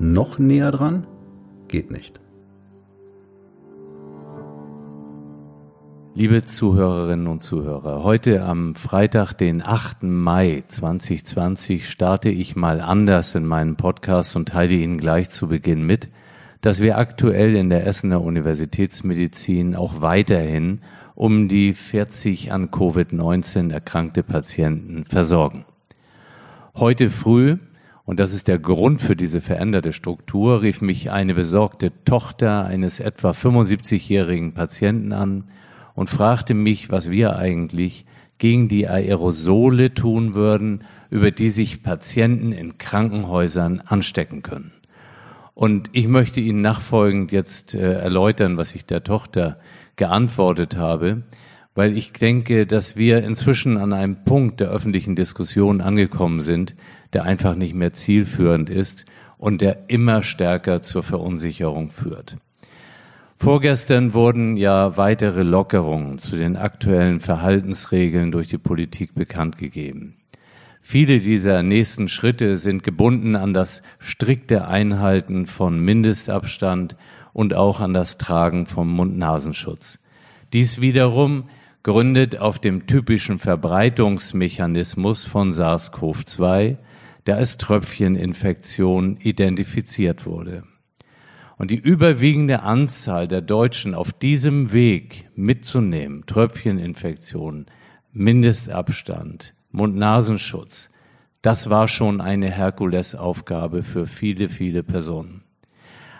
Noch näher dran? Geht nicht. Liebe Zuhörerinnen und Zuhörer, heute am Freitag, den 8. Mai 2020, starte ich mal anders in meinem Podcast und teile Ihnen gleich zu Beginn mit, dass wir aktuell in der Essener Universitätsmedizin auch weiterhin um die 40 an Covid-19 erkrankte Patienten versorgen. Heute früh, und das ist der Grund für diese veränderte Struktur, rief mich eine besorgte Tochter eines etwa 75-jährigen Patienten an und fragte mich, was wir eigentlich gegen die Aerosole tun würden, über die sich Patienten in Krankenhäusern anstecken können. Und ich möchte Ihnen nachfolgend jetzt äh, erläutern, was ich der Tochter geantwortet habe, weil ich denke, dass wir inzwischen an einem Punkt der öffentlichen Diskussion angekommen sind, der einfach nicht mehr zielführend ist und der immer stärker zur Verunsicherung führt. Vorgestern wurden ja weitere Lockerungen zu den aktuellen Verhaltensregeln durch die Politik bekannt gegeben. Viele dieser nächsten Schritte sind gebunden an das strikte Einhalten von Mindestabstand und auch an das Tragen vom Mund-Nasenschutz. Dies wiederum gründet auf dem typischen Verbreitungsmechanismus von SARS-CoV-2, der als Tröpfcheninfektion identifiziert wurde. Und die überwiegende Anzahl der Deutschen auf diesem Weg mitzunehmen, Tröpfcheninfektionen, Mindestabstand, Mund-Nasenschutz, das war schon eine Herkulesaufgabe für viele, viele Personen.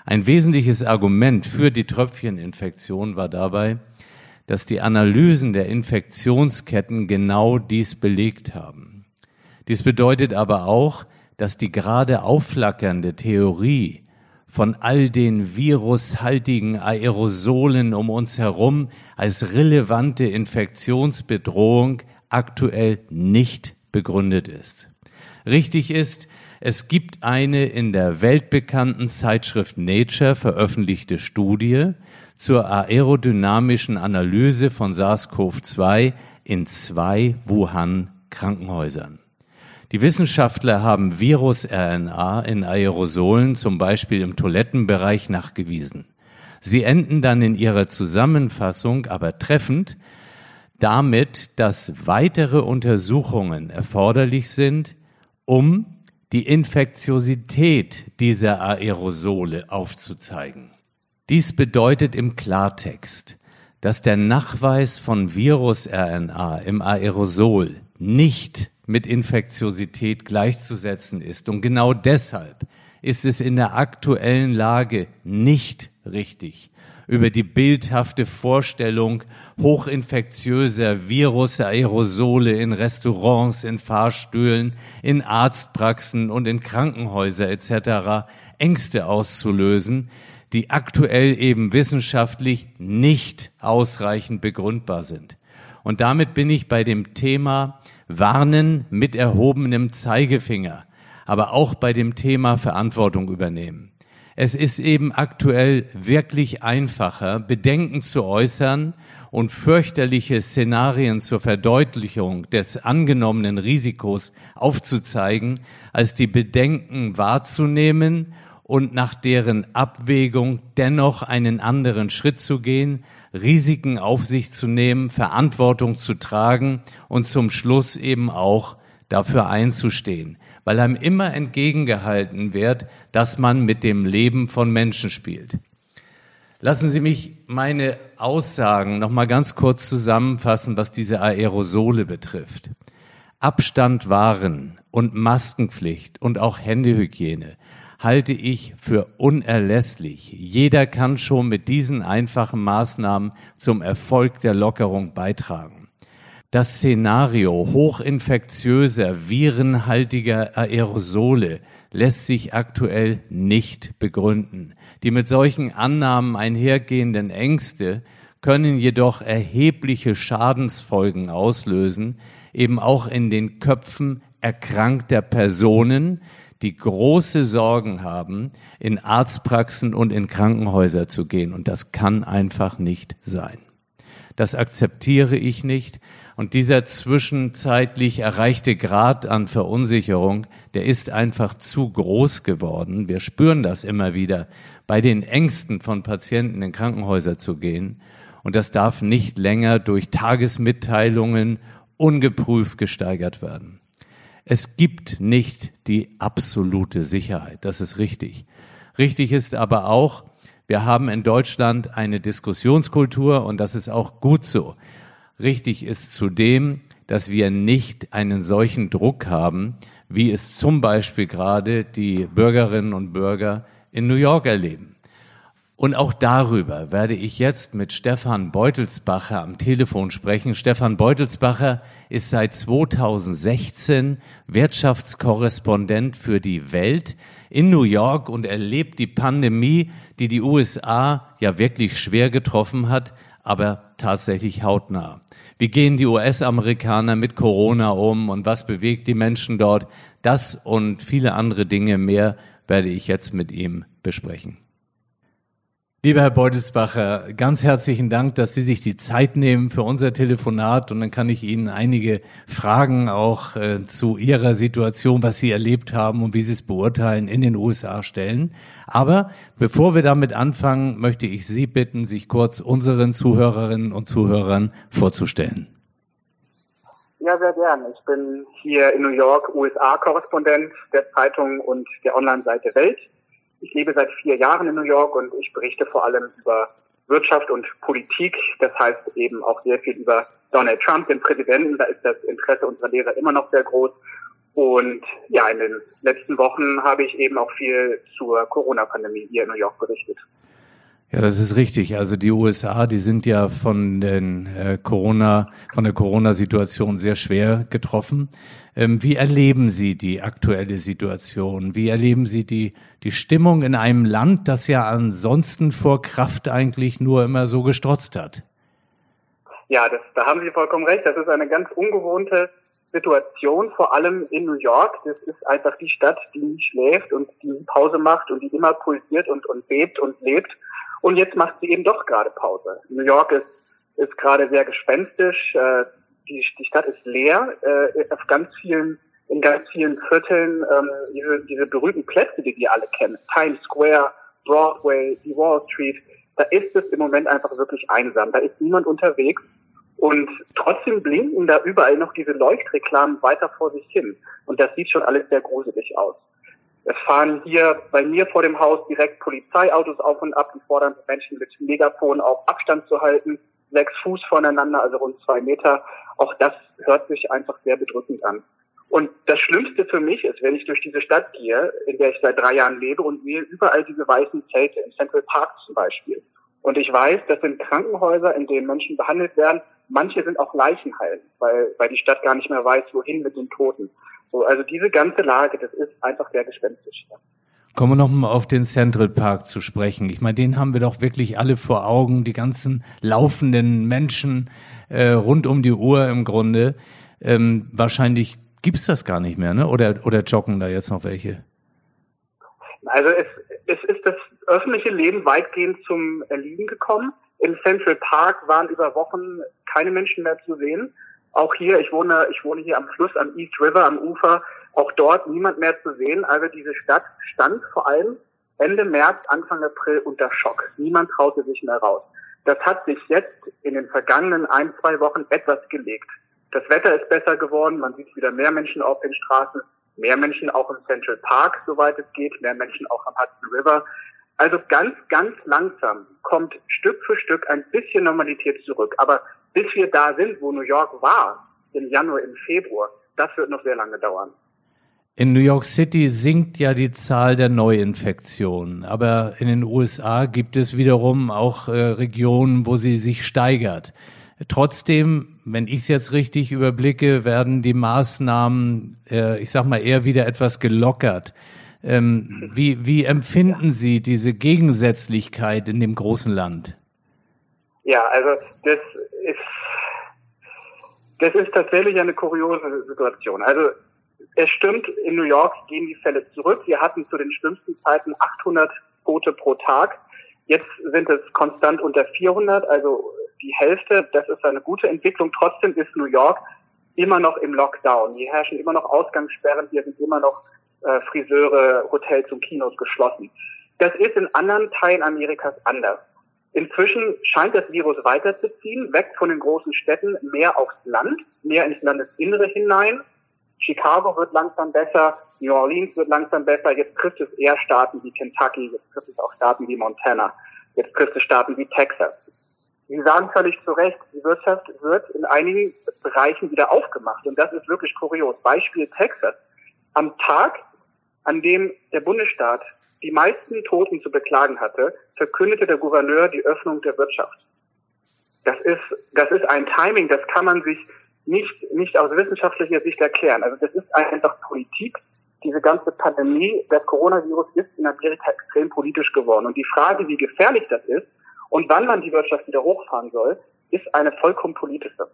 Ein wesentliches Argument für die Tröpfcheninfektion war dabei, dass die Analysen der Infektionsketten genau dies belegt haben. Dies bedeutet aber auch, dass die gerade aufflackernde Theorie von all den virushaltigen Aerosolen um uns herum als relevante Infektionsbedrohung aktuell nicht begründet ist. Richtig ist, es gibt eine in der weltbekannten Zeitschrift Nature veröffentlichte Studie zur aerodynamischen Analyse von SARS-CoV-2 in zwei Wuhan Krankenhäusern. Die Wissenschaftler haben Virus-RNA in Aerosolen, zum Beispiel im Toilettenbereich, nachgewiesen. Sie enden dann in ihrer Zusammenfassung aber treffend damit, dass weitere Untersuchungen erforderlich sind, um die Infektiosität dieser Aerosole aufzuzeigen. Dies bedeutet im Klartext, dass der Nachweis von Virus-RNA im Aerosol nicht mit Infektiosität gleichzusetzen ist. Und genau deshalb ist es in der aktuellen Lage nicht richtig, über die bildhafte Vorstellung hochinfektiöser Virus-Aerosole in Restaurants, in Fahrstühlen, in Arztpraxen und in Krankenhäuser etc. Ängste auszulösen, die aktuell eben wissenschaftlich nicht ausreichend begründbar sind. Und damit bin ich bei dem Thema Warnen mit erhobenem Zeigefinger, aber auch bei dem Thema Verantwortung übernehmen. Es ist eben aktuell wirklich einfacher, Bedenken zu äußern und fürchterliche Szenarien zur Verdeutlichung des angenommenen Risikos aufzuzeigen, als die Bedenken wahrzunehmen und nach deren Abwägung dennoch einen anderen Schritt zu gehen, Risiken auf sich zu nehmen, Verantwortung zu tragen und zum Schluss eben auch dafür einzustehen, weil einem immer entgegengehalten wird, dass man mit dem Leben von Menschen spielt. Lassen Sie mich meine Aussagen noch mal ganz kurz zusammenfassen, was diese Aerosole betrifft. Abstand wahren und Maskenpflicht und auch Händehygiene halte ich für unerlässlich. Jeder kann schon mit diesen einfachen Maßnahmen zum Erfolg der Lockerung beitragen. Das Szenario hochinfektiöser, virenhaltiger Aerosole lässt sich aktuell nicht begründen. Die mit solchen Annahmen einhergehenden Ängste können jedoch erhebliche Schadensfolgen auslösen, eben auch in den Köpfen erkrankter Personen, die große Sorgen haben, in Arztpraxen und in Krankenhäuser zu gehen. Und das kann einfach nicht sein. Das akzeptiere ich nicht. Und dieser zwischenzeitlich erreichte Grad an Verunsicherung, der ist einfach zu groß geworden. Wir spüren das immer wieder, bei den Ängsten von Patienten in Krankenhäuser zu gehen. Und das darf nicht länger durch Tagesmitteilungen ungeprüft gesteigert werden. Es gibt nicht die absolute Sicherheit. Das ist richtig. Richtig ist aber auch, wir haben in Deutschland eine Diskussionskultur und das ist auch gut so. Richtig ist zudem, dass wir nicht einen solchen Druck haben, wie es zum Beispiel gerade die Bürgerinnen und Bürger in New York erleben. Und auch darüber werde ich jetzt mit Stefan Beutelsbacher am Telefon sprechen. Stefan Beutelsbacher ist seit 2016 Wirtschaftskorrespondent für die Welt in New York und erlebt die Pandemie, die die USA ja wirklich schwer getroffen hat, aber tatsächlich hautnah. Wie gehen die US-Amerikaner mit Corona um und was bewegt die Menschen dort? Das und viele andere Dinge mehr werde ich jetzt mit ihm besprechen. Lieber Herr Beutelsbacher, ganz herzlichen Dank, dass Sie sich die Zeit nehmen für unser Telefonat und dann kann ich Ihnen einige Fragen auch äh, zu Ihrer Situation, was Sie erlebt haben und wie Sie es beurteilen, in den USA stellen. Aber bevor wir damit anfangen, möchte ich Sie bitten, sich kurz unseren Zuhörerinnen und Zuhörern vorzustellen. Ja, sehr gern. Ich bin hier in New York USA-Korrespondent der Zeitung und der Online-Seite Welt ich lebe seit vier Jahren in New York und ich berichte vor allem über Wirtschaft und Politik. Das heißt eben auch sehr viel über Donald Trump, den Präsidenten. Da ist das Interesse unserer Leser immer noch sehr groß. Und ja, in den letzten Wochen habe ich eben auch viel zur Corona-Pandemie hier in New York berichtet. Ja, das ist richtig. Also die USA, die sind ja von den äh, Corona, von der Corona-Situation sehr schwer getroffen. Ähm, wie erleben Sie die aktuelle Situation? Wie erleben Sie die, die Stimmung in einem Land, das ja ansonsten vor Kraft eigentlich nur immer so gestrotzt hat? Ja, das, da haben Sie vollkommen recht. Das ist eine ganz ungewohnte Situation, vor allem in New York. Das ist einfach die Stadt, die nie schläft und die Pause macht und die immer pulsiert und, und bebt und lebt. Und jetzt macht sie eben doch gerade Pause. New York ist, ist gerade sehr gespenstisch. Die, die Stadt ist leer. Äh, auf ganz vielen, in ganz vielen Vierteln ähm, diese, diese berühmten Plätze, die wir alle kennen. Times Square, Broadway, die Wall Street. Da ist es im Moment einfach wirklich einsam. Da ist niemand unterwegs. Und trotzdem blinken da überall noch diese Leuchtreklamen weiter vor sich hin. Und das sieht schon alles sehr gruselig aus. Es fahren hier bei mir vor dem Haus direkt Polizeiautos auf und ab, die fordern Menschen mit Megafon auf Abstand zu halten, sechs Fuß voneinander, also rund zwei Meter. Auch das hört sich einfach sehr bedrückend an. Und das Schlimmste für mich ist, wenn ich durch diese Stadt gehe, in der ich seit drei Jahren lebe und sehe überall diese weißen Zelte, in Central Park zum Beispiel. Und ich weiß, das sind Krankenhäuser, in denen Menschen behandelt werden. Manche sind auch Leichenhallen, weil, weil die Stadt gar nicht mehr weiß, wohin mit den Toten. So, also diese ganze Lage, das ist einfach sehr gespenstisch. Kommen wir nochmal auf den Central Park zu sprechen. Ich meine, den haben wir doch wirklich alle vor Augen, die ganzen laufenden Menschen äh, rund um die Uhr im Grunde. Ähm, wahrscheinlich gibt's das gar nicht mehr, ne? Oder, oder joggen da jetzt noch welche? Also es, es ist das öffentliche Leben weitgehend zum Erliegen gekommen. Im Central Park waren über Wochen keine Menschen mehr zu sehen. Auch hier, ich wohne, ich wohne hier am Fluss, am East River, am Ufer, auch dort niemand mehr zu sehen. Also diese Stadt stand vor allem Ende März, Anfang April unter Schock. Niemand traute sich mehr raus. Das hat sich jetzt in den vergangenen ein, zwei Wochen etwas gelegt. Das Wetter ist besser geworden, man sieht wieder mehr Menschen auf den Straßen, mehr Menschen auch im Central Park, soweit es geht, mehr Menschen auch am Hudson River. Also ganz, ganz langsam kommt Stück für Stück ein bisschen Normalität zurück. Aber bis wir da sind, wo New York war, im Januar, im Februar, das wird noch sehr lange dauern. In New York City sinkt ja die Zahl der Neuinfektionen, aber in den USA gibt es wiederum auch äh, Regionen, wo sie sich steigert. Trotzdem, wenn ich es jetzt richtig überblicke, werden die Maßnahmen, äh, ich sag mal, eher wieder etwas gelockert. Ähm, wie, wie empfinden Sie diese Gegensätzlichkeit in dem großen Land? Ja, also das ist das ist tatsächlich eine kuriose Situation. Also es stimmt, in New York gehen die Fälle zurück. Wir hatten zu den schlimmsten Zeiten 800 Tote pro Tag. Jetzt sind es konstant unter 400, also die Hälfte. Das ist eine gute Entwicklung. Trotzdem ist New York immer noch im Lockdown. Hier herrschen immer noch Ausgangssperren. Hier sind immer noch äh, Friseure, Hotels und Kinos geschlossen. Das ist in anderen Teilen Amerikas anders. Inzwischen scheint das Virus weiterzuziehen, weg von den großen Städten, mehr aufs Land, mehr ins Landesinnere hinein. Chicago wird langsam besser, New Orleans wird langsam besser, jetzt trifft es eher Staaten wie Kentucky, jetzt trifft es auch Staaten wie Montana, jetzt trifft es Staaten wie Texas. Sie sagen völlig zu Recht, die Wirtschaft wird in einigen Bereichen wieder aufgemacht und das ist wirklich kurios. Beispiel Texas. Am Tag, an dem der Bundesstaat die meisten Toten zu beklagen hatte, verkündete der Gouverneur die Öffnung der Wirtschaft. Das ist, das ist ein Timing, das kann man sich nicht, nicht aus wissenschaftlicher Sicht erklären. Also das ist einfach Politik. Diese ganze Pandemie des Coronavirus ist in Amerika extrem politisch geworden. Und die Frage, wie gefährlich das ist und wann man die Wirtschaft wieder hochfahren soll, ist eine vollkommen politische.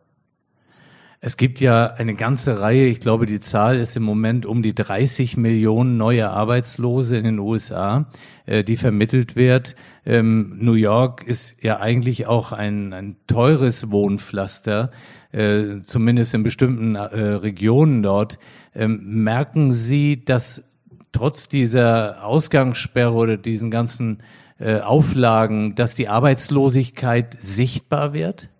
Es gibt ja eine ganze Reihe, ich glaube, die Zahl ist im Moment um die 30 Millionen neue Arbeitslose in den USA, äh, die vermittelt wird. Ähm, New York ist ja eigentlich auch ein, ein teures Wohnpflaster, äh, zumindest in bestimmten äh, Regionen dort. Ähm, merken Sie, dass trotz dieser Ausgangssperre oder diesen ganzen äh, Auflagen, dass die Arbeitslosigkeit sichtbar wird?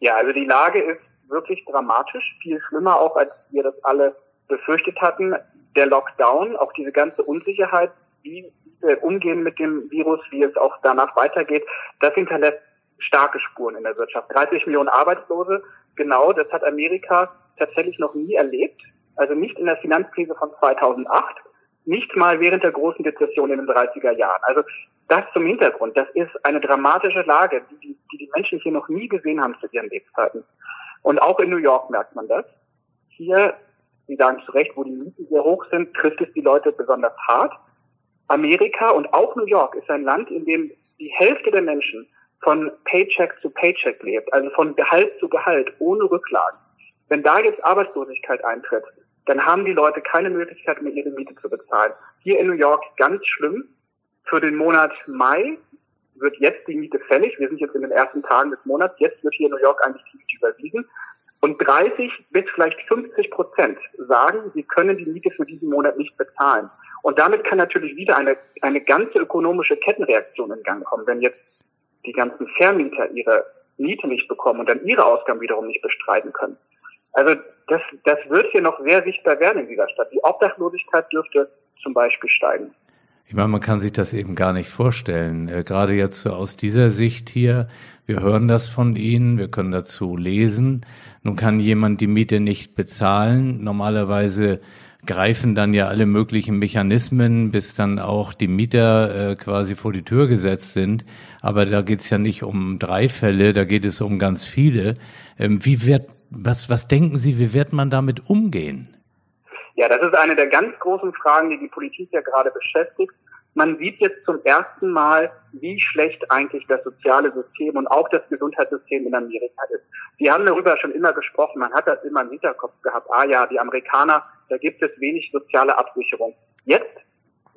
Ja, also die Lage ist wirklich dramatisch, viel schlimmer auch, als wir das alle befürchtet hatten. Der Lockdown, auch diese ganze Unsicherheit, wie wir umgehen mit dem Virus, wie es auch danach weitergeht, das hinterlässt starke Spuren in der Wirtschaft. 30 Millionen Arbeitslose, genau, das hat Amerika tatsächlich noch nie erlebt. Also nicht in der Finanzkrise von 2008, nicht mal während der großen Depression in den 30er Jahren. Also das zum Hintergrund. Das ist eine dramatische Lage, die die, die Menschen hier noch nie gesehen haben zu ihren Lebzeiten. Und auch in New York merkt man das. Hier, Sie sagen zu Recht, wo die Mieten sehr hoch sind, trifft es die Leute besonders hart. Amerika und auch New York ist ein Land, in dem die Hälfte der Menschen von Paycheck zu Paycheck lebt, also von Gehalt zu Gehalt, ohne Rücklagen. Wenn da jetzt Arbeitslosigkeit eintritt, dann haben die Leute keine Möglichkeit mehr, ihre Miete zu bezahlen. Hier in New York ganz schlimm. Für den Monat Mai wird jetzt die Miete fällig. Wir sind jetzt in den ersten Tagen des Monats. Jetzt wird hier in New York eigentlich die Miete überwiesen. Und 30 bis vielleicht 50 Prozent sagen, sie können die Miete für diesen Monat nicht bezahlen. Und damit kann natürlich wieder eine, eine ganze ökonomische Kettenreaktion in Gang kommen. Wenn jetzt die ganzen Vermieter ihre Miete nicht bekommen und dann ihre Ausgaben wiederum nicht bestreiten können. Also das, das wird hier noch sehr sichtbar werden in dieser Stadt. Die Obdachlosigkeit dürfte zum Beispiel steigen. Ich meine, man kann sich das eben gar nicht vorstellen. Äh, gerade jetzt so aus dieser Sicht hier, wir hören das von Ihnen, wir können dazu lesen. Nun kann jemand die Miete nicht bezahlen. Normalerweise greifen dann ja alle möglichen Mechanismen, bis dann auch die Mieter äh, quasi vor die Tür gesetzt sind. Aber da geht es ja nicht um drei Fälle, da geht es um ganz viele. Ähm, wie wird, was, was denken Sie, wie wird man damit umgehen? Ja, das ist eine der ganz großen Fragen, die die Politik ja gerade beschäftigt. Man sieht jetzt zum ersten Mal, wie schlecht eigentlich das soziale System und auch das Gesundheitssystem in Amerika ist. Wir haben darüber schon immer gesprochen, man hat das immer im Hinterkopf gehabt. Ah ja, die Amerikaner, da gibt es wenig soziale Absicherung. Jetzt,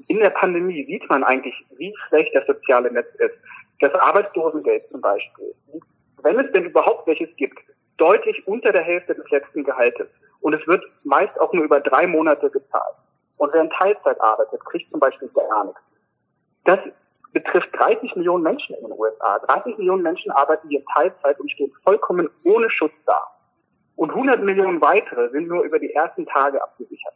in der Pandemie, sieht man eigentlich, wie schlecht das soziale Netz ist. Das Arbeitslosengeld zum Beispiel, wenn es denn überhaupt welches gibt, deutlich unter der Hälfte des letzten Gehaltes. Und es wird meist auch nur über drei Monate gezahlt. Und wer in Teilzeit arbeitet, kriegt zum Beispiel gar nichts. Das betrifft 30 Millionen Menschen in den USA. 30 Millionen Menschen arbeiten hier Teilzeit und stehen vollkommen ohne Schutz da. Und 100 Millionen weitere sind nur über die ersten Tage abgesichert.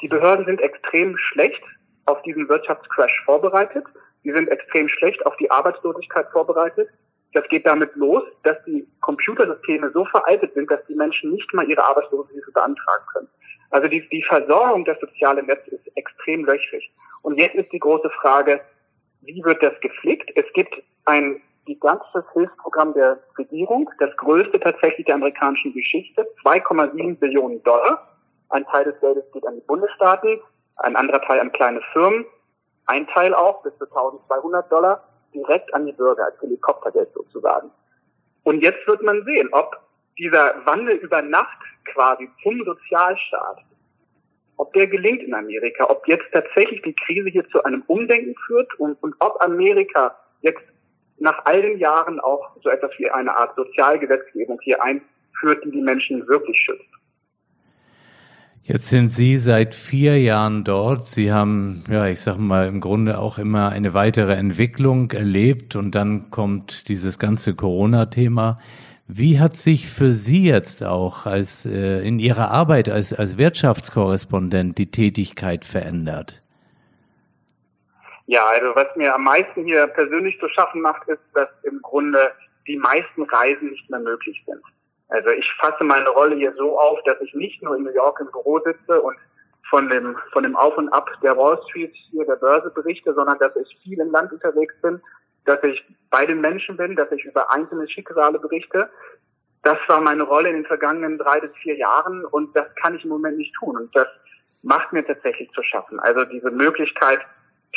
Die Behörden sind extrem schlecht auf diesen Wirtschaftscrash vorbereitet. Sie sind extrem schlecht auf die Arbeitslosigkeit vorbereitet. Das geht damit los, dass die Computersysteme so veraltet sind, dass die Menschen nicht mal ihre Arbeitslosenhilfe beantragen können. Also die, die Versorgung des sozialen Netzes ist extrem löchrig. Und jetzt ist die große Frage, wie wird das gepflegt? Es gibt ein gigantisches Hilfsprogramm der Regierung, das größte tatsächlich der amerikanischen Geschichte, 2,7 Billionen Dollar. Ein Teil des Geldes geht an die Bundesstaaten, ein anderer Teil an kleine Firmen, ein Teil auch bis zu 1200 Dollar direkt an die Bürger als Helikoptergeld sozusagen. Und jetzt wird man sehen, ob dieser Wandel über Nacht quasi zum Sozialstaat, ob der gelingt in Amerika, ob jetzt tatsächlich die Krise hier zu einem Umdenken führt und, und ob Amerika jetzt nach all den Jahren auch so etwas wie eine Art Sozialgesetzgebung hier einführt, die die Menschen wirklich schützt. Jetzt sind Sie seit vier Jahren dort. Sie haben, ja, ich sag mal, im Grunde auch immer eine weitere Entwicklung erlebt und dann kommt dieses ganze Corona-Thema. Wie hat sich für Sie jetzt auch als äh, in Ihrer Arbeit als, als Wirtschaftskorrespondent die Tätigkeit verändert? Ja, also was mir am meisten hier persönlich zu schaffen macht, ist, dass im Grunde die meisten Reisen nicht mehr möglich sind. Also ich fasse meine Rolle hier so auf, dass ich nicht nur in New York im Büro sitze und von dem, von dem Auf und Ab der Wall Street hier der Börse berichte, sondern dass ich viel im Land unterwegs bin, dass ich bei den Menschen bin, dass ich über einzelne Schicksale berichte. Das war meine Rolle in den vergangenen drei bis vier Jahren und das kann ich im Moment nicht tun. Und das macht mir tatsächlich zu schaffen. Also diese Möglichkeit,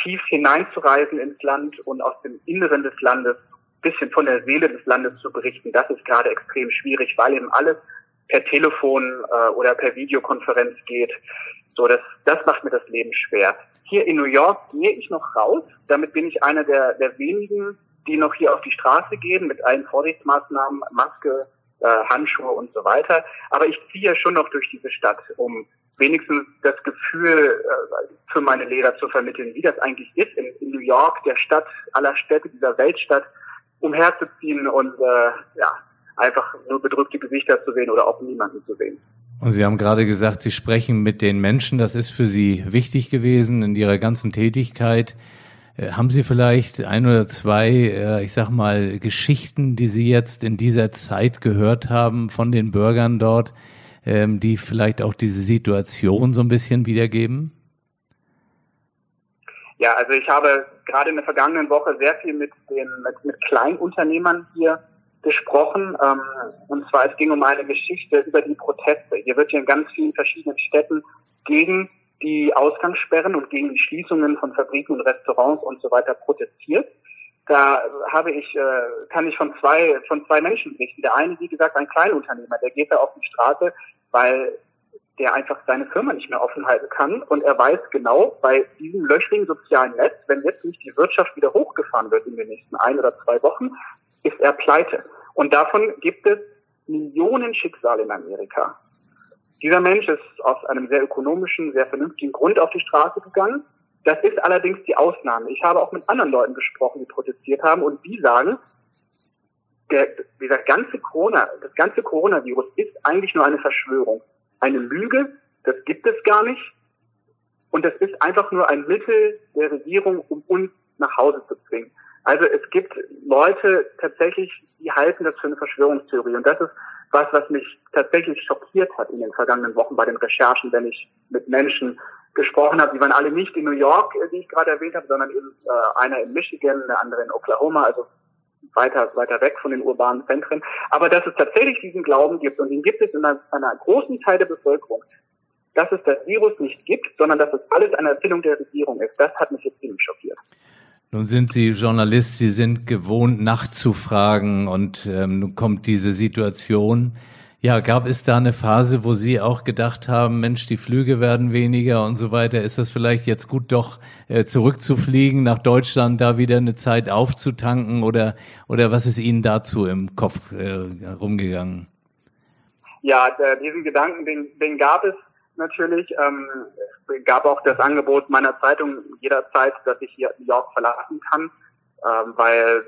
tief hineinzureisen ins Land und aus dem Inneren des Landes bisschen von der Seele des Landes zu berichten, das ist gerade extrem schwierig, weil eben alles per Telefon äh, oder per Videokonferenz geht. So, das, das macht mir das Leben schwer. Hier in New York gehe ich noch raus. Damit bin ich einer der, der wenigen, die noch hier auf die Straße gehen mit allen Vorsichtsmaßnahmen, Maske, äh, Handschuhe und so weiter. Aber ich ziehe schon noch durch diese Stadt, um wenigstens das Gefühl äh, für meine Lehrer zu vermitteln, wie das eigentlich ist in, in New York, der Stadt aller Städte, dieser Weltstadt, umherzuziehen und äh, ja, einfach nur bedrückte Gesichter zu sehen oder auch niemanden zu sehen. Und Sie haben gerade gesagt, Sie sprechen mit den Menschen. Das ist für Sie wichtig gewesen in Ihrer ganzen Tätigkeit. Äh, haben Sie vielleicht ein oder zwei, äh, ich sag mal, Geschichten, die Sie jetzt in dieser Zeit gehört haben von den Bürgern dort, ähm, die vielleicht auch diese Situation so ein bisschen wiedergeben? Ja, also ich habe gerade in der vergangenen Woche sehr viel mit den mit, mit Kleinunternehmern hier gesprochen. Ähm, und zwar es ging um eine Geschichte über die Proteste. Hier wird hier in ganz vielen verschiedenen Städten gegen die Ausgangssperren und gegen die Schließungen von Fabriken und Restaurants und so weiter protestiert. Da habe ich, äh, kann ich von zwei, von zwei Menschen berichten. Der eine, wie gesagt, ein Kleinunternehmer, der geht da auf die Straße, weil der einfach seine Firma nicht mehr offen halten kann. Und er weiß genau, bei diesem löchrigen sozialen Netz, wenn jetzt nicht die Wirtschaft wieder hochgefahren wird in den nächsten ein oder zwei Wochen, ist er pleite. Und davon gibt es Millionen Schicksale in Amerika. Dieser Mensch ist aus einem sehr ökonomischen, sehr vernünftigen Grund auf die Straße gegangen. Das ist allerdings die Ausnahme. Ich habe auch mit anderen Leuten gesprochen, die protestiert haben und die sagen, der, dieser ganze Corona, das ganze Coronavirus ist eigentlich nur eine Verschwörung eine Lüge, das gibt es gar nicht. Und das ist einfach nur ein Mittel der Regierung, um uns nach Hause zu zwingen. Also es gibt Leute tatsächlich, die halten das für eine Verschwörungstheorie. Und das ist was, was mich tatsächlich schockiert hat in den vergangenen Wochen bei den Recherchen, wenn ich mit Menschen gesprochen habe. Die waren alle nicht in New York, wie ich gerade erwähnt habe, sondern eben äh, einer in Michigan, der andere in Oklahoma, also weiter, weiter weg von den urbanen Zentren. Aber dass es tatsächlich diesen Glauben gibt, und den gibt es in einer, einer großen Teil der Bevölkerung, dass es das Virus nicht gibt, sondern dass es alles eine Erzählung der Regierung ist, das hat mich jetzt ziemlich schockiert. Nun sind Sie Journalist, Sie sind gewohnt, nachzufragen und ähm, nun kommt diese Situation. Ja, gab es da eine Phase, wo Sie auch gedacht haben, Mensch, die Flüge werden weniger und so weiter? Ist das vielleicht jetzt gut, doch äh, zurückzufliegen nach Deutschland, da wieder eine Zeit aufzutanken oder oder was ist Ihnen dazu im Kopf äh, rumgegangen? Ja, der, diesen Gedanken, den, den gab es natürlich. Ähm, es gab auch das Angebot meiner Zeitung jederzeit, dass ich hier New York verlassen kann, ähm, weil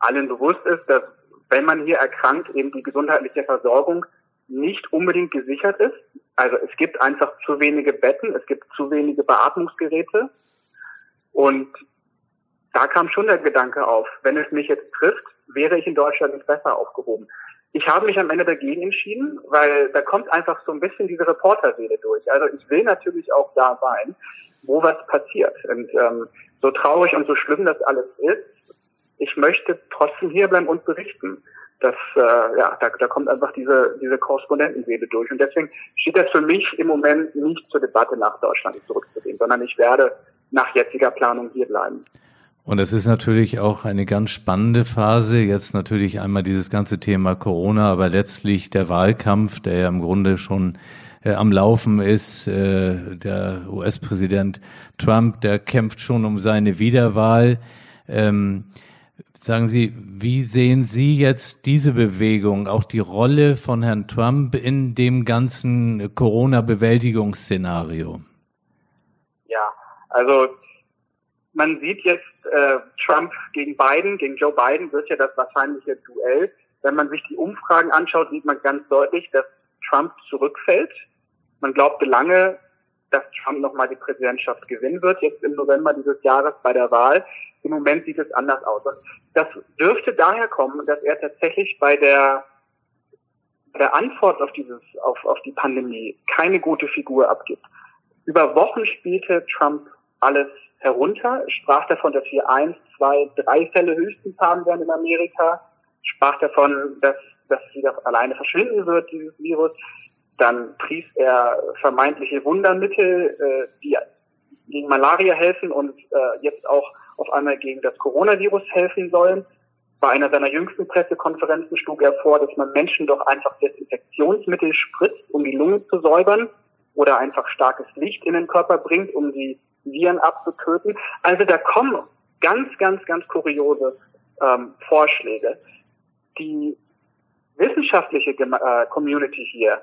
allen bewusst ist, dass wenn man hier erkrankt, eben die gesundheitliche Versorgung nicht unbedingt gesichert ist. Also es gibt einfach zu wenige Betten, es gibt zu wenige Beatmungsgeräte. Und da kam schon der Gedanke auf, wenn es mich jetzt trifft, wäre ich in Deutschland nicht besser aufgehoben. Ich habe mich am Ende dagegen entschieden, weil da kommt einfach so ein bisschen diese Reporterseele durch. Also ich will natürlich auch da sein, wo was passiert. Und ähm, so traurig und so schlimm das alles ist, ich möchte trotzdem hierbleiben und berichten. Das, äh, ja, da, da kommt einfach diese, diese Korrespondentenseele durch. Und deswegen steht das für mich im Moment nicht zur Debatte, nach Deutschland zurückzugehen, sondern ich werde nach jetziger Planung hier bleiben. Und es ist natürlich auch eine ganz spannende Phase. Jetzt natürlich einmal dieses ganze Thema Corona, aber letztlich der Wahlkampf, der ja im Grunde schon äh, am Laufen ist. Äh, der US-Präsident Trump, der kämpft schon um seine Wiederwahl. Ähm, sagen Sie, wie sehen Sie jetzt diese Bewegung, auch die Rolle von Herrn Trump in dem ganzen Corona-Bewältigungsszenario? Ja, also man sieht jetzt äh, Trump gegen Biden, gegen Joe Biden wird ja das wahrscheinliche Duell. Wenn man sich die Umfragen anschaut, sieht man ganz deutlich, dass Trump zurückfällt. Man glaubte lange, dass Trump nochmal die Präsidentschaft gewinnen wird, jetzt im November dieses Jahres bei der Wahl. Im Moment sieht es anders aus. Das dürfte daher kommen, dass er tatsächlich bei der, der Antwort auf dieses, auf, auf die Pandemie keine gute Figur abgibt. Über Wochen spielte Trump alles herunter, sprach davon, dass wir eins, zwei, drei Fälle höchstens haben werden in Amerika, sprach davon, dass, dass es wieder alleine verschwinden wird, dieses Virus. Dann pries er vermeintliche Wundermittel, äh, die gegen Malaria helfen und äh, jetzt auch auf einmal gegen das Coronavirus helfen sollen. Bei einer seiner jüngsten Pressekonferenzen schlug er vor, dass man Menschen doch einfach Desinfektionsmittel spritzt, um die Lunge zu säubern oder einfach starkes Licht in den Körper bringt, um die Viren abzutöten. Also da kommen ganz, ganz, ganz kuriose ähm, Vorschläge. Die wissenschaftliche äh, Community hier,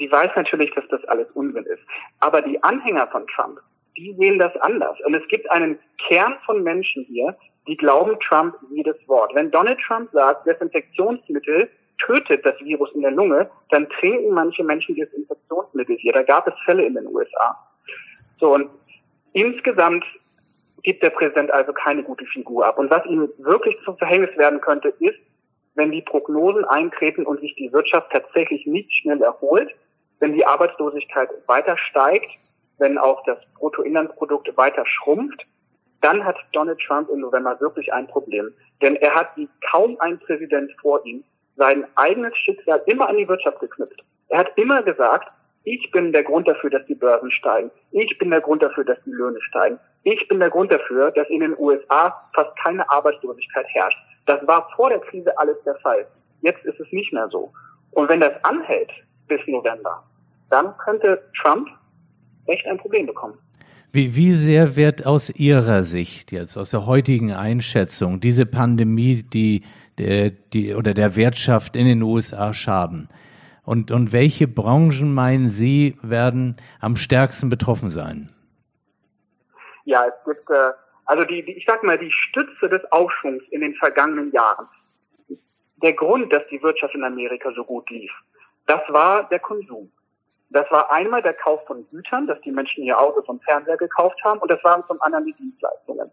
die weiß natürlich, dass das alles Unsinn ist. Aber die Anhänger von Trump, die sehen das anders. Und es gibt einen Kern von Menschen hier, die glauben Trump jedes Wort. Wenn Donald Trump sagt, Desinfektionsmittel tötet das Virus in der Lunge, dann trinken manche Menschen Desinfektionsmittel hier. Da gab es Fälle in den USA. So, und insgesamt gibt der Präsident also keine gute Figur ab. Und was ihm wirklich zum Verhängnis werden könnte, ist, wenn die Prognosen eintreten und sich die Wirtschaft tatsächlich nicht schnell erholt, wenn die Arbeitslosigkeit weiter steigt wenn auch das Bruttoinlandsprodukt weiter schrumpft, dann hat Donald Trump im November wirklich ein Problem. Denn er hat wie kaum ein Präsident vor ihm sein eigenes Schicksal immer an die Wirtschaft geknüpft. Er hat immer gesagt, ich bin der Grund dafür, dass die Börsen steigen. Ich bin der Grund dafür, dass die Löhne steigen. Ich bin der Grund dafür, dass in den USA fast keine Arbeitslosigkeit herrscht. Das war vor der Krise alles der Fall. Jetzt ist es nicht mehr so. Und wenn das anhält bis November, dann könnte Trump echt ein Problem bekommen. Wie, wie sehr wird aus Ihrer Sicht jetzt, aus der heutigen Einschätzung, diese Pandemie, die, der, die oder der Wirtschaft in den USA schaden? Und, und welche Branchen meinen Sie werden am stärksten betroffen sein? Ja, es gibt, äh, also die, die, ich sag mal, die Stütze des Aufschwungs in den vergangenen Jahren. Der Grund, dass die Wirtschaft in Amerika so gut lief, das war der Konsum. Das war einmal der Kauf von Gütern, dass die Menschen ihr Autos und Fernseher gekauft haben, und das waren zum anderen die Dienstleistungen.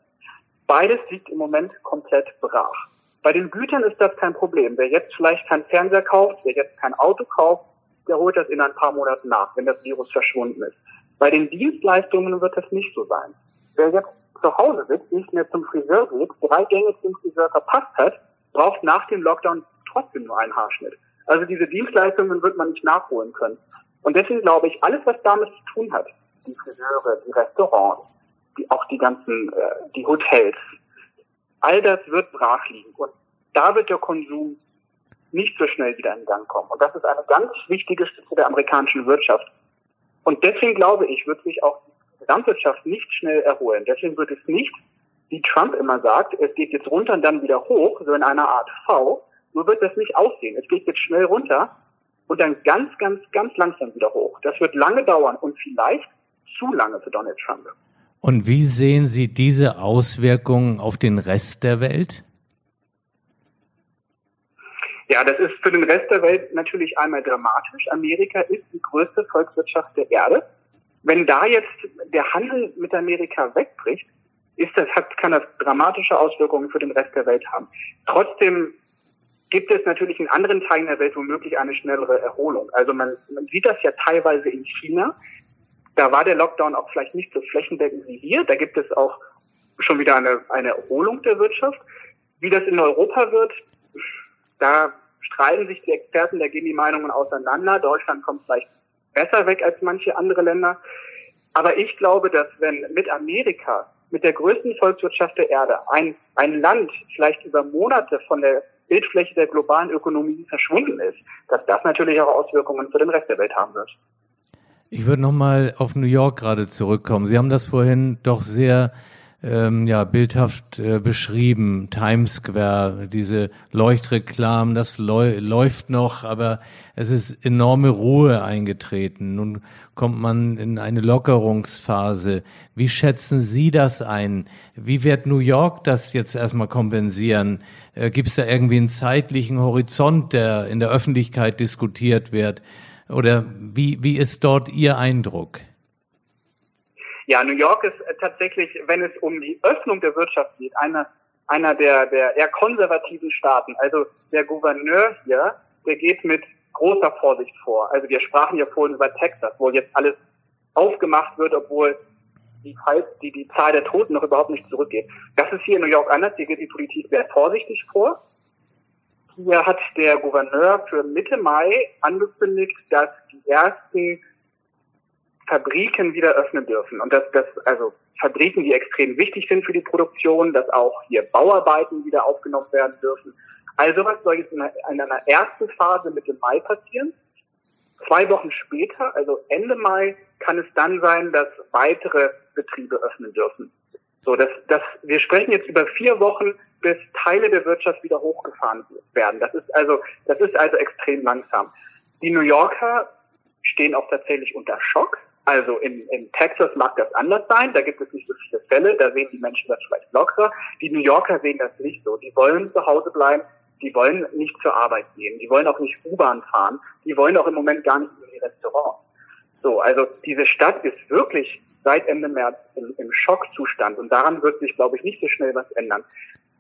Beides liegt im Moment komplett brach. Bei den Gütern ist das kein Problem. Wer jetzt vielleicht kein Fernseher kauft, wer jetzt kein Auto kauft, der holt das in ein paar Monaten nach, wenn das Virus verschwunden ist. Bei den Dienstleistungen wird das nicht so sein. Wer jetzt zu Hause sitzt, nicht mehr zum Friseur geht, drei Gänge zum Friseur verpasst hat, braucht nach dem Lockdown trotzdem nur einen Haarschnitt. Also diese Dienstleistungen wird man nicht nachholen können. Und deswegen glaube ich, alles, was damit zu tun hat, die Friseure, die Restaurants, die, auch die ganzen, äh, die Hotels, all das wird brach liegen. Und da wird der Konsum nicht so schnell wieder in Gang kommen. Und das ist eine ganz wichtige Stütze der amerikanischen Wirtschaft. Und deswegen glaube ich, wird sich auch die Gesamtwirtschaft nicht schnell erholen. Deswegen wird es nicht, wie Trump immer sagt, es geht jetzt runter und dann wieder hoch, so in einer Art V. So wird das nicht aussehen. Es geht jetzt schnell runter und dann ganz, ganz, ganz langsam wieder hoch. Das wird lange dauern und vielleicht zu lange für Donald Trump. Und wie sehen Sie diese Auswirkungen auf den Rest der Welt? Ja, das ist für den Rest der Welt natürlich einmal dramatisch. Amerika ist die größte Volkswirtschaft der Erde. Wenn da jetzt der Handel mit Amerika wegbricht, ist das, hat, kann das dramatische Auswirkungen für den Rest der Welt haben. Trotzdem gibt es natürlich in anderen Teilen der Welt womöglich eine schnellere Erholung. Also man, man sieht das ja teilweise in China. Da war der Lockdown auch vielleicht nicht so flächendeckend wie hier. Da gibt es auch schon wieder eine, eine Erholung der Wirtschaft. Wie das in Europa wird, da streiten sich die Experten, da gehen die Meinungen auseinander. Deutschland kommt vielleicht besser weg als manche andere Länder. Aber ich glaube, dass wenn mit Amerika, mit der größten Volkswirtschaft der Erde, ein, ein Land vielleicht über Monate von der Bildfläche der globalen Ökonomie verschwunden ist, dass das natürlich auch Auswirkungen für den Rest der Welt haben wird. Ich würde nochmal auf New York gerade zurückkommen. Sie haben das vorhin doch sehr ähm, ja, bildhaft äh, beschrieben. Times Square, diese Leuchtreklamen, das läuft noch, aber es ist enorme Ruhe eingetreten. Nun kommt man in eine Lockerungsphase. Wie schätzen Sie das ein? Wie wird New York das jetzt erstmal kompensieren? Äh, Gibt es da irgendwie einen zeitlichen Horizont, der in der Öffentlichkeit diskutiert wird? Oder wie, wie ist dort Ihr Eindruck? Ja, New York ist äh, tatsächlich, wenn es um die Öffnung der Wirtschaft geht, einer, einer der, der eher konservativen Staaten. Also der Gouverneur hier, der geht mit großer Vorsicht vor. Also wir sprachen ja vorhin über Texas, wo jetzt alles aufgemacht wird, obwohl die, die, die Zahl der Toten noch überhaupt nicht zurückgeht. Das ist hier in New York anders. Hier geht die Politik sehr vorsichtig vor. Hier hat der Gouverneur für Mitte Mai angekündigt, dass die ersten Fabriken wieder öffnen dürfen. Und dass das, also Fabriken, die extrem wichtig sind für die Produktion, dass auch hier Bauarbeiten wieder aufgenommen werden dürfen. Also was soll jetzt in einer, in einer ersten Phase Mitte Mai passieren? Zwei Wochen später, also Ende Mai, kann es dann sein, dass weitere Betriebe öffnen dürfen. So, das, das, wir sprechen jetzt über vier Wochen, bis Teile der Wirtschaft wieder hochgefahren werden. Das ist also, das ist also extrem langsam. Die New Yorker stehen auch tatsächlich unter Schock. Also in, in Texas mag das anders sein, da gibt es nicht so viele Fälle, da sehen die Menschen das vielleicht lockerer. Die New Yorker sehen das nicht so. Die wollen zu Hause bleiben, die wollen nicht zur Arbeit gehen, die wollen auch nicht U-Bahn fahren, die wollen auch im Moment gar nicht in die Restaurants. So, also diese Stadt ist wirklich seit Ende März im, im Schockzustand und daran wird sich, glaube ich, nicht so schnell was ändern.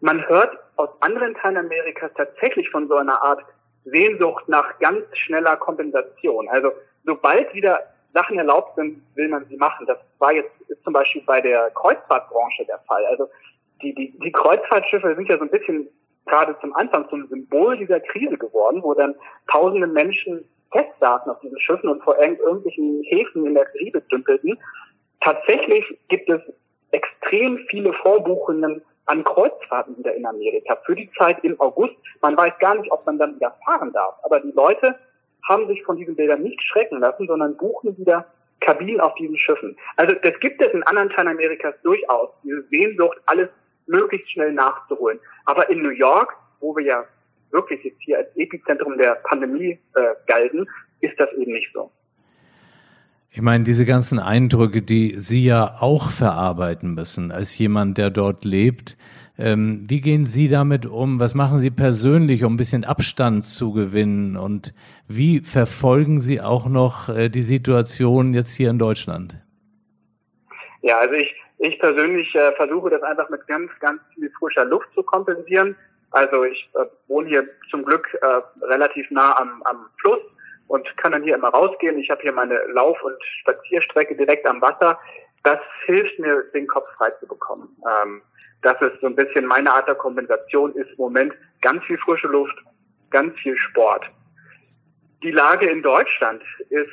Man hört aus anderen Teilen Amerikas tatsächlich von so einer Art Sehnsucht nach ganz schneller Kompensation. Also sobald wieder Sachen erlaubt sind, will man sie machen. Das war jetzt ist zum Beispiel bei der Kreuzfahrtbranche der Fall. Also die, die, die Kreuzfahrtschiffe sind ja so ein bisschen gerade zum Anfang zum Symbol dieser Krise geworden, wo dann tausende Menschen festsaßen auf diesen Schiffen und vor irgendwelchen Häfen in der Karibik dümpelten. Tatsächlich gibt es extrem viele Vorbuchungen an Kreuzfahrten wieder in Amerika für die Zeit im August. Man weiß gar nicht, ob man dann wieder fahren darf. Aber die Leute haben sich von diesen Bildern nicht schrecken lassen, sondern buchen wieder Kabinen auf diesen Schiffen. Also das gibt es in anderen Teilen Amerikas durchaus, diese Sehnsucht, alles möglichst schnell nachzuholen. Aber in New York, wo wir ja wirklich jetzt hier als Epizentrum der Pandemie äh, galten, ist das eben nicht so. Ich meine, diese ganzen Eindrücke, die Sie ja auch verarbeiten müssen, als jemand, der dort lebt, ähm, wie gehen Sie damit um? Was machen Sie persönlich, um ein bisschen Abstand zu gewinnen? Und wie verfolgen Sie auch noch äh, die Situation jetzt hier in Deutschland? Ja, also ich, ich persönlich äh, versuche das einfach mit ganz, ganz viel frischer Luft zu kompensieren. Also ich äh, wohne hier zum Glück äh, relativ nah am, am Fluss und kann dann hier immer rausgehen. Ich habe hier meine Lauf- und Spazierstrecke direkt am Wasser. Das hilft mir, den Kopf frei zu bekommen. Ähm, das ist so ein bisschen meine Art der Kompensation, ist im Moment ganz viel frische Luft, ganz viel Sport. Die Lage in Deutschland ist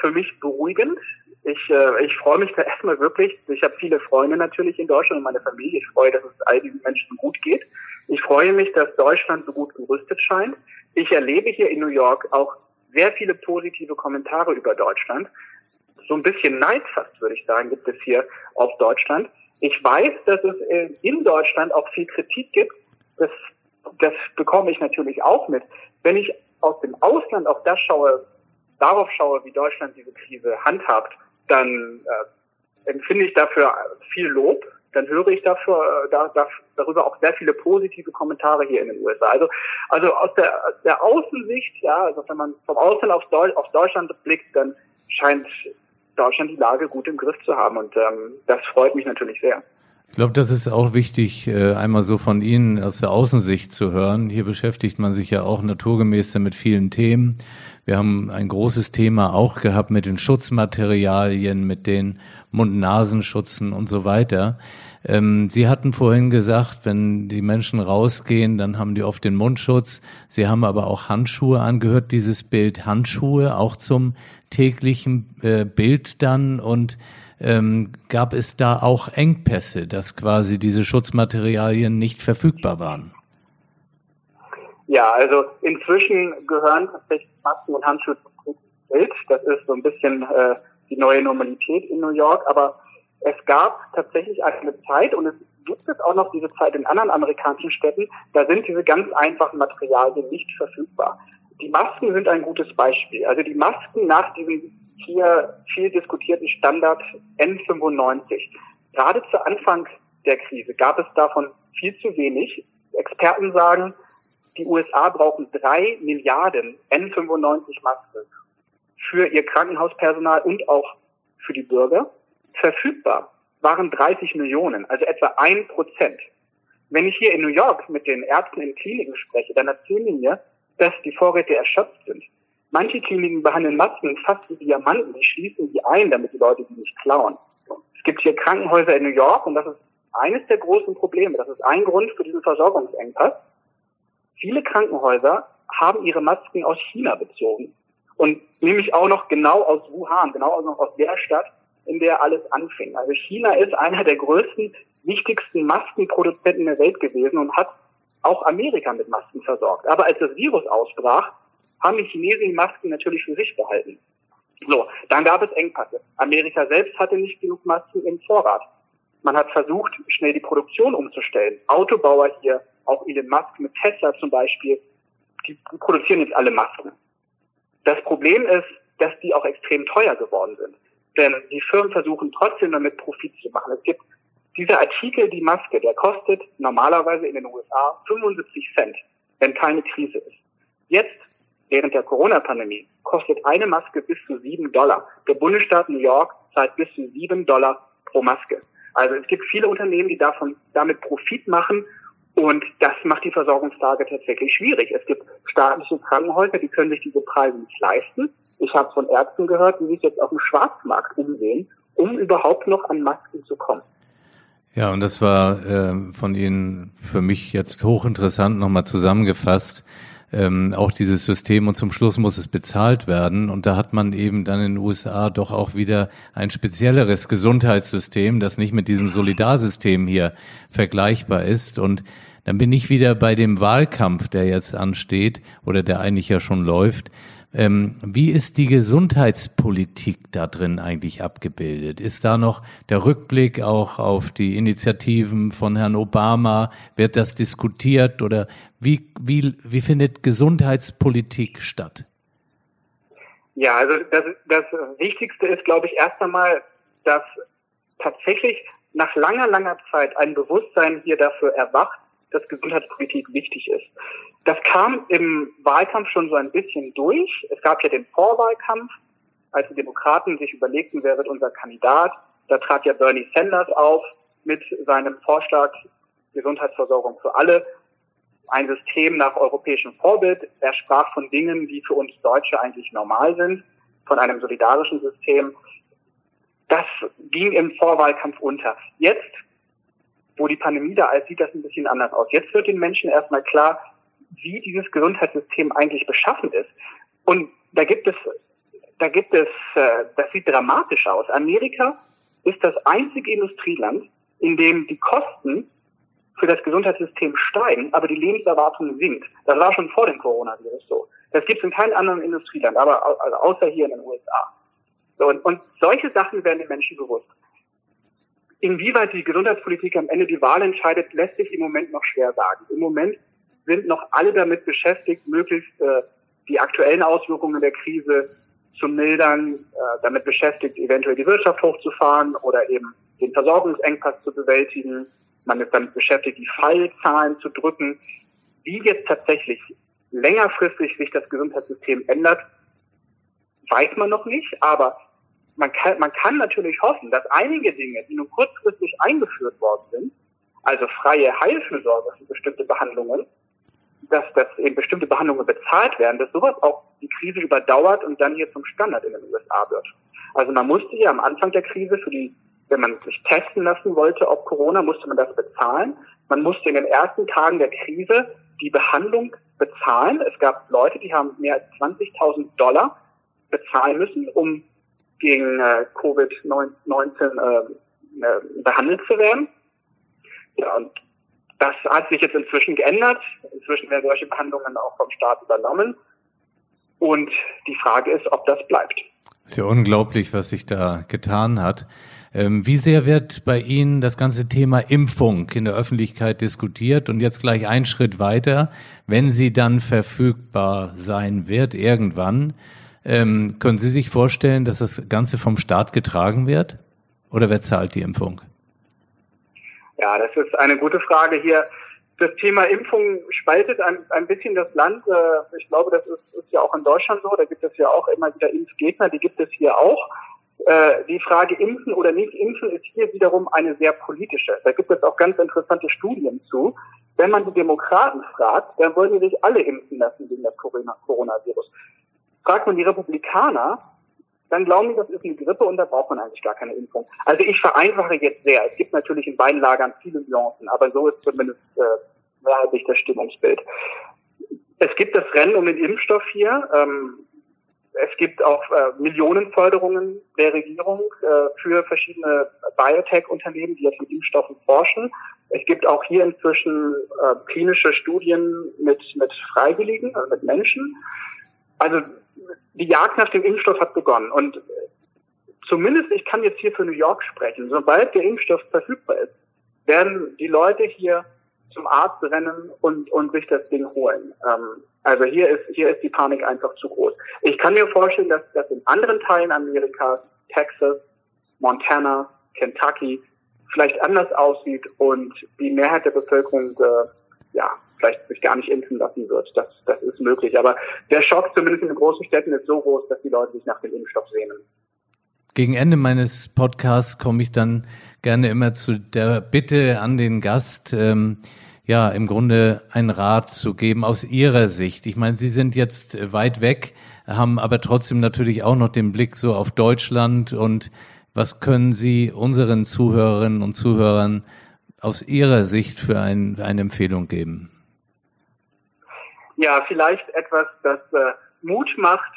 für mich beruhigend. Ich, äh, ich freue mich da erstmal wirklich. Ich habe viele Freunde natürlich in Deutschland und meine Familie. Ich freue, dass es all diesen Menschen gut geht. Ich freue mich, dass Deutschland so gut gerüstet scheint. Ich erlebe hier in New York auch sehr viele positive Kommentare über Deutschland. So ein bisschen Neid fast, würde ich sagen, gibt es hier auf Deutschland. Ich weiß, dass es äh, in Deutschland auch viel Kritik gibt. Das, das bekomme ich natürlich auch mit. Wenn ich aus dem Ausland auf das schaue, darauf schaue, wie Deutschland diese Krise handhabt, dann äh, empfinde ich dafür viel Lob. Dann höre ich dafür, äh, da, da, darüber auch sehr viele positive Kommentare hier in den USA. Also, also aus der, aus der Außensicht, ja, also wenn man vom Ausland auf, Deu auf Deutschland blickt, dann scheint Deutschland die Lage gut im Griff zu haben. Und ähm, das freut mich natürlich sehr. Ich glaube, das ist auch wichtig, äh, einmal so von Ihnen aus der Außensicht zu hören. Hier beschäftigt man sich ja auch naturgemäß mit vielen Themen. Wir haben ein großes Thema auch gehabt mit den Schutzmaterialien, mit den Mund-Nasenschutzen und so weiter. Ähm, Sie hatten vorhin gesagt, wenn die Menschen rausgehen, dann haben die oft den Mundschutz. Sie haben aber auch Handschuhe angehört, dieses Bild Handschuhe auch zum täglichen äh, Bild dann und ähm, gab es da auch Engpässe, dass quasi diese Schutzmaterialien nicht verfügbar waren? Ja, also inzwischen gehören tatsächlich Masken und Handschuhe zum Bild. Das ist so ein bisschen äh, die neue Normalität in New York. Aber es gab tatsächlich eine Zeit und es gibt es auch noch diese Zeit in anderen amerikanischen Städten, da sind diese ganz einfachen Materialien nicht verfügbar. Die Masken sind ein gutes Beispiel. Also die Masken nach diesem hier viel diskutierten Standard N95. Gerade zu Anfang der Krise gab es davon viel zu wenig. Experten sagen, die USA brauchen drei Milliarden N95 Masken für ihr Krankenhauspersonal und auch für die Bürger. Verfügbar waren 30 Millionen, also etwa ein Prozent. Wenn ich hier in New York mit den Ärzten in Kliniken spreche, dann erzählen die mir, dass die Vorräte erschöpft sind. Manche Kliniken behandeln Masken fast wie Diamanten, die schließen die ein, damit die Leute die nicht klauen. Es gibt hier Krankenhäuser in New York und das ist eines der großen Probleme. Das ist ein Grund für diesen Versorgungsengpass. Viele Krankenhäuser haben ihre Masken aus China bezogen. Und nämlich auch noch genau aus Wuhan, genau auch noch aus der Stadt, in der alles anfing. Also China ist einer der größten, wichtigsten Maskenproduzenten der Welt gewesen und hat auch Amerika mit Masken versorgt. Aber als das Virus ausbrach, haben die Chinesen die Masken natürlich für sich behalten. So, dann gab es Engpässe. Amerika selbst hatte nicht genug Masken im Vorrat. Man hat versucht, schnell die Produktion umzustellen. Autobauer hier auch Elon Musk mit Tesla zum Beispiel, die produzieren jetzt alle Masken. Das Problem ist, dass die auch extrem teuer geworden sind. Denn die Firmen versuchen trotzdem damit Profit zu machen. Es gibt dieser Artikel, die Maske, der kostet normalerweise in den USA 75 Cent, wenn keine Krise ist. Jetzt, während der Corona-Pandemie, kostet eine Maske bis zu sieben Dollar. Der Bundesstaat New York zahlt bis zu sieben Dollar pro Maske. Also es gibt viele Unternehmen, die davon damit Profit machen und das macht die Versorgungslage tatsächlich schwierig. Es gibt staatliche Krankenhäuser, die können sich diese Preise nicht leisten. Ich habe von Ärzten gehört, die sich jetzt auf dem Schwarzmarkt umsehen, um überhaupt noch an Masken zu kommen. Ja, und das war äh, von Ihnen für mich jetzt hochinteressant nochmal zusammengefasst. Ähm, auch dieses System und zum Schluss muss es bezahlt werden. Und da hat man eben dann in den USA doch auch wieder ein spezielleres Gesundheitssystem, das nicht mit diesem Solidarsystem hier vergleichbar ist. Und dann bin ich wieder bei dem Wahlkampf, der jetzt ansteht oder der eigentlich ja schon läuft. Ähm, wie ist die Gesundheitspolitik da drin eigentlich abgebildet? Ist da noch der Rückblick auch auf die Initiativen von Herrn Obama? Wird das diskutiert oder wie, wie, wie findet Gesundheitspolitik statt? Ja, also das, das Wichtigste ist, glaube ich, erst einmal, dass tatsächlich nach langer, langer Zeit ein Bewusstsein hier dafür erwacht, dass Gesundheitspolitik wichtig ist. Das kam im Wahlkampf schon so ein bisschen durch. Es gab ja den Vorwahlkampf, als die Demokraten sich überlegten, wer wird unser Kandidat. Da trat ja Bernie Sanders auf mit seinem Vorschlag Gesundheitsversorgung für alle. Ein System nach europäischem Vorbild. Er sprach von Dingen, die für uns Deutsche eigentlich normal sind, von einem solidarischen System. Das ging im Vorwahlkampf unter. Jetzt wo die Pandemie da ist, sieht das ein bisschen anders aus. Jetzt wird den Menschen erstmal klar, wie dieses Gesundheitssystem eigentlich beschaffen ist. Und da gibt es, da gibt es, äh, das sieht dramatisch aus. Amerika ist das einzige Industrieland, in dem die Kosten für das Gesundheitssystem steigen, aber die Lebenserwartung sinkt. Das war schon vor dem Coronavirus so. Das gibt es in keinem anderen Industrieland, aber also außer hier in den USA. So, und, und solche Sachen werden den Menschen bewusst. Inwieweit die Gesundheitspolitik am Ende die Wahl entscheidet, lässt sich im Moment noch schwer sagen. Im Moment sind noch alle damit beschäftigt, möglichst äh, die aktuellen Auswirkungen der Krise zu mildern, äh, damit beschäftigt, eventuell die Wirtschaft hochzufahren oder eben den Versorgungsengpass zu bewältigen. Man ist damit beschäftigt, die Fallzahlen zu drücken. Wie jetzt tatsächlich längerfristig sich das Gesundheitssystem ändert, weiß man noch nicht, aber man kann, man kann natürlich hoffen, dass einige Dinge, die nun kurzfristig eingeführt worden sind, also freie Heilfürsorge für bestimmte Behandlungen, dass, dass eben bestimmte Behandlungen bezahlt werden, dass sowas auch die Krise überdauert und dann hier zum Standard in den USA wird. Also man musste ja am Anfang der Krise für die, wenn man sich testen lassen wollte auf Corona, musste man das bezahlen. Man musste in den ersten Tagen der Krise die Behandlung bezahlen. Es gab Leute, die haben mehr als 20.000 Dollar bezahlen müssen, um gegen äh, Covid-19 äh, äh, behandelt zu werden. Ja, und das hat sich jetzt inzwischen geändert. Inzwischen werden solche Behandlungen auch vom Staat übernommen. Und die Frage ist, ob das bleibt. Ist ja unglaublich, was sich da getan hat. Ähm, wie sehr wird bei Ihnen das ganze Thema Impfung in der Öffentlichkeit diskutiert? Und jetzt gleich einen Schritt weiter, wenn sie dann verfügbar sein wird irgendwann, ähm, können Sie sich vorstellen, dass das Ganze vom Staat getragen wird? Oder wer zahlt die Impfung? Ja, das ist eine gute Frage hier. Das Thema Impfung spaltet ein, ein bisschen das Land. Äh, ich glaube, das ist, ist ja auch in Deutschland so. Da gibt es ja auch immer wieder Impfgegner. Die gibt es hier auch. Äh, die Frage impfen oder nicht impfen ist hier wiederum eine sehr politische. Da gibt es auch ganz interessante Studien zu. Wenn man die Demokraten fragt, dann wollen die sich alle impfen lassen gegen das Coronavirus. Fragt man die Republikaner, dann glauben die, das ist eine Grippe und da braucht man eigentlich gar keine Impfung. Also ich vereinfache jetzt sehr. Es gibt natürlich in beiden Lagern viele Nuancen, aber so ist zumindest äh, mehrheitlich das Stimmungsbild. Es gibt das Rennen um den Impfstoff hier. Ähm, es gibt auch äh, Millionenförderungen der Regierung äh, für verschiedene Biotech-Unternehmen, die jetzt mit Impfstoffen forschen. Es gibt auch hier inzwischen äh, klinische Studien mit, mit Freiwilligen, also mit Menschen. Also die Jagd nach dem Impfstoff hat begonnen. Und zumindest, ich kann jetzt hier für New York sprechen, sobald der Impfstoff verfügbar ist, werden die Leute hier zum Arzt rennen und, und sich das Ding holen. Ähm, also hier ist, hier ist die Panik einfach zu groß. Ich kann mir vorstellen, dass das in anderen Teilen Amerikas, Texas, Montana, Kentucky, vielleicht anders aussieht und die Mehrheit der Bevölkerung äh, ja vielleicht sich gar nicht impfen lassen wird. Das, das ist möglich. Aber der Schock zumindest in den großen Städten ist so groß, dass die Leute sich nach dem Impfstoff sehnen. Gegen Ende meines Podcasts komme ich dann gerne immer zu der Bitte an den Gast, ähm, ja, im Grunde einen Rat zu geben aus Ihrer Sicht. Ich meine, Sie sind jetzt weit weg, haben aber trotzdem natürlich auch noch den Blick so auf Deutschland und was können Sie unseren Zuhörerinnen und Zuhörern aus Ihrer Sicht für ein, eine Empfehlung geben? Ja, vielleicht etwas, das äh, Mut macht.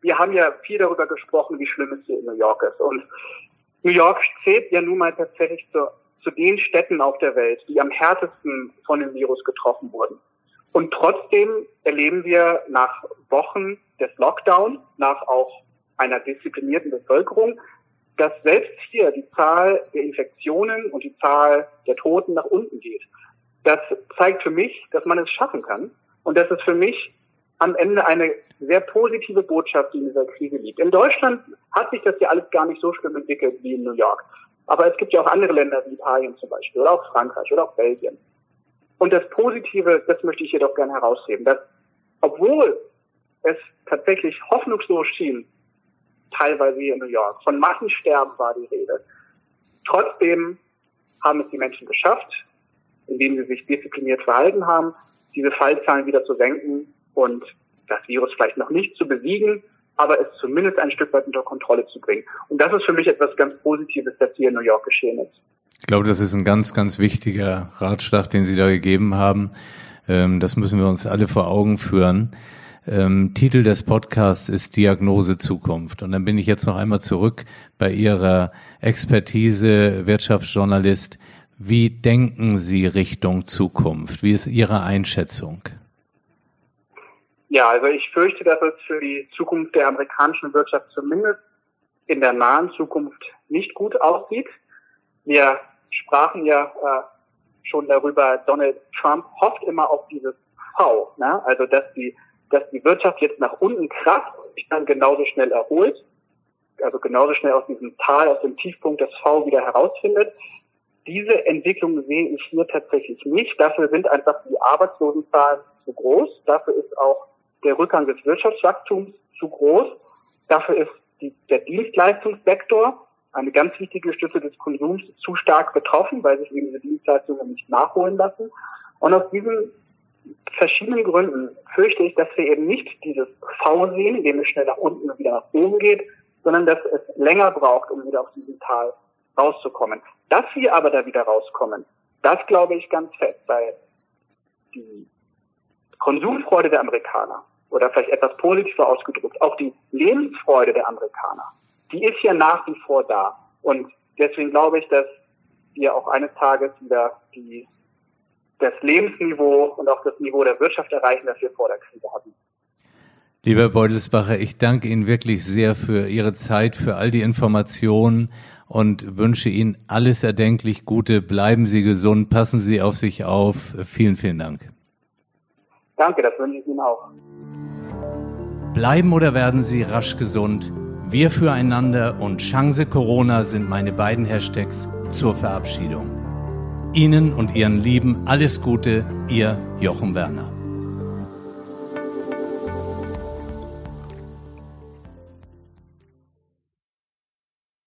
Wir haben ja viel darüber gesprochen, wie schlimm es hier in New York ist. Und New York zählt ja nun mal tatsächlich zu, zu den Städten auf der Welt, die am härtesten von dem Virus getroffen wurden. Und trotzdem erleben wir nach Wochen des Lockdown, nach auch einer disziplinierten Bevölkerung, dass selbst hier die Zahl der Infektionen und die Zahl der Toten nach unten geht. Das zeigt für mich, dass man es schaffen kann und das ist für mich am Ende eine sehr positive Botschaft, die in dieser Krise liegt. In Deutschland hat sich das ja alles gar nicht so schlimm entwickelt wie in New York. Aber es gibt ja auch andere Länder wie Italien zum Beispiel oder auch Frankreich oder auch Belgien. Und das Positive, das möchte ich jedoch gerne herausheben, dass obwohl es tatsächlich hoffnungslos schien, teilweise wie in New York, von Massensterben war die Rede, trotzdem haben es die Menschen geschafft, indem sie sich diszipliniert verhalten haben, diese Fallzahlen wieder zu senken und das Virus vielleicht noch nicht zu besiegen, aber es zumindest ein Stück weit unter Kontrolle zu bringen. Und das ist für mich etwas ganz Positives, das hier in New York geschehen ist. Ich glaube, das ist ein ganz, ganz wichtiger Ratschlag, den Sie da gegeben haben. Ähm, das müssen wir uns alle vor Augen führen. Ähm, Titel des Podcasts ist Diagnose Zukunft. Und dann bin ich jetzt noch einmal zurück bei Ihrer Expertise Wirtschaftsjournalist. Wie denken Sie Richtung Zukunft? Wie ist Ihre Einschätzung? Ja, also ich fürchte, dass es für die Zukunft der amerikanischen Wirtschaft zumindest in der nahen Zukunft nicht gut aussieht. Wir sprachen ja äh, schon darüber, Donald Trump hofft immer auf dieses V, ne? also dass die, dass die Wirtschaft jetzt nach unten kracht sich dann genauso schnell erholt, also genauso schnell aus diesem Tal, aus dem Tiefpunkt das V wieder herausfindet. Diese Entwicklung sehe ich hier tatsächlich nicht. Dafür sind einfach die Arbeitslosenzahlen zu groß. Dafür ist auch der Rückgang des Wirtschaftswachstums zu groß. Dafür ist die, der Dienstleistungssektor eine ganz wichtige Stütze des Konsums zu stark betroffen, weil sich eben diese Dienstleistungen nicht nachholen lassen. Und aus diesen verschiedenen Gründen fürchte ich, dass wir eben nicht dieses V sehen, in dem es schnell nach unten und wieder nach oben geht, sondern dass es länger braucht, um wieder aus diesem Tal rauszukommen. Dass wir aber da wieder rauskommen, das glaube ich ganz fest, weil die Konsumfreude der Amerikaner oder vielleicht etwas positiver ausgedrückt, auch die Lebensfreude der Amerikaner, die ist ja nach wie vor da. Und deswegen glaube ich, dass wir auch eines Tages wieder die, das Lebensniveau und auch das Niveau der Wirtschaft erreichen, das wir vor der Krise hatten. Lieber Beutelsbacher, ich danke Ihnen wirklich sehr für Ihre Zeit, für all die Informationen und wünsche Ihnen alles erdenklich Gute. Bleiben Sie gesund, passen Sie auf sich auf. Vielen, vielen Dank. Danke, das wünsche ich Ihnen auch. Bleiben oder werden Sie rasch gesund? Wir füreinander und Chance Corona sind meine beiden Hashtags zur Verabschiedung. Ihnen und Ihren Lieben alles Gute, Ihr Jochen Werner.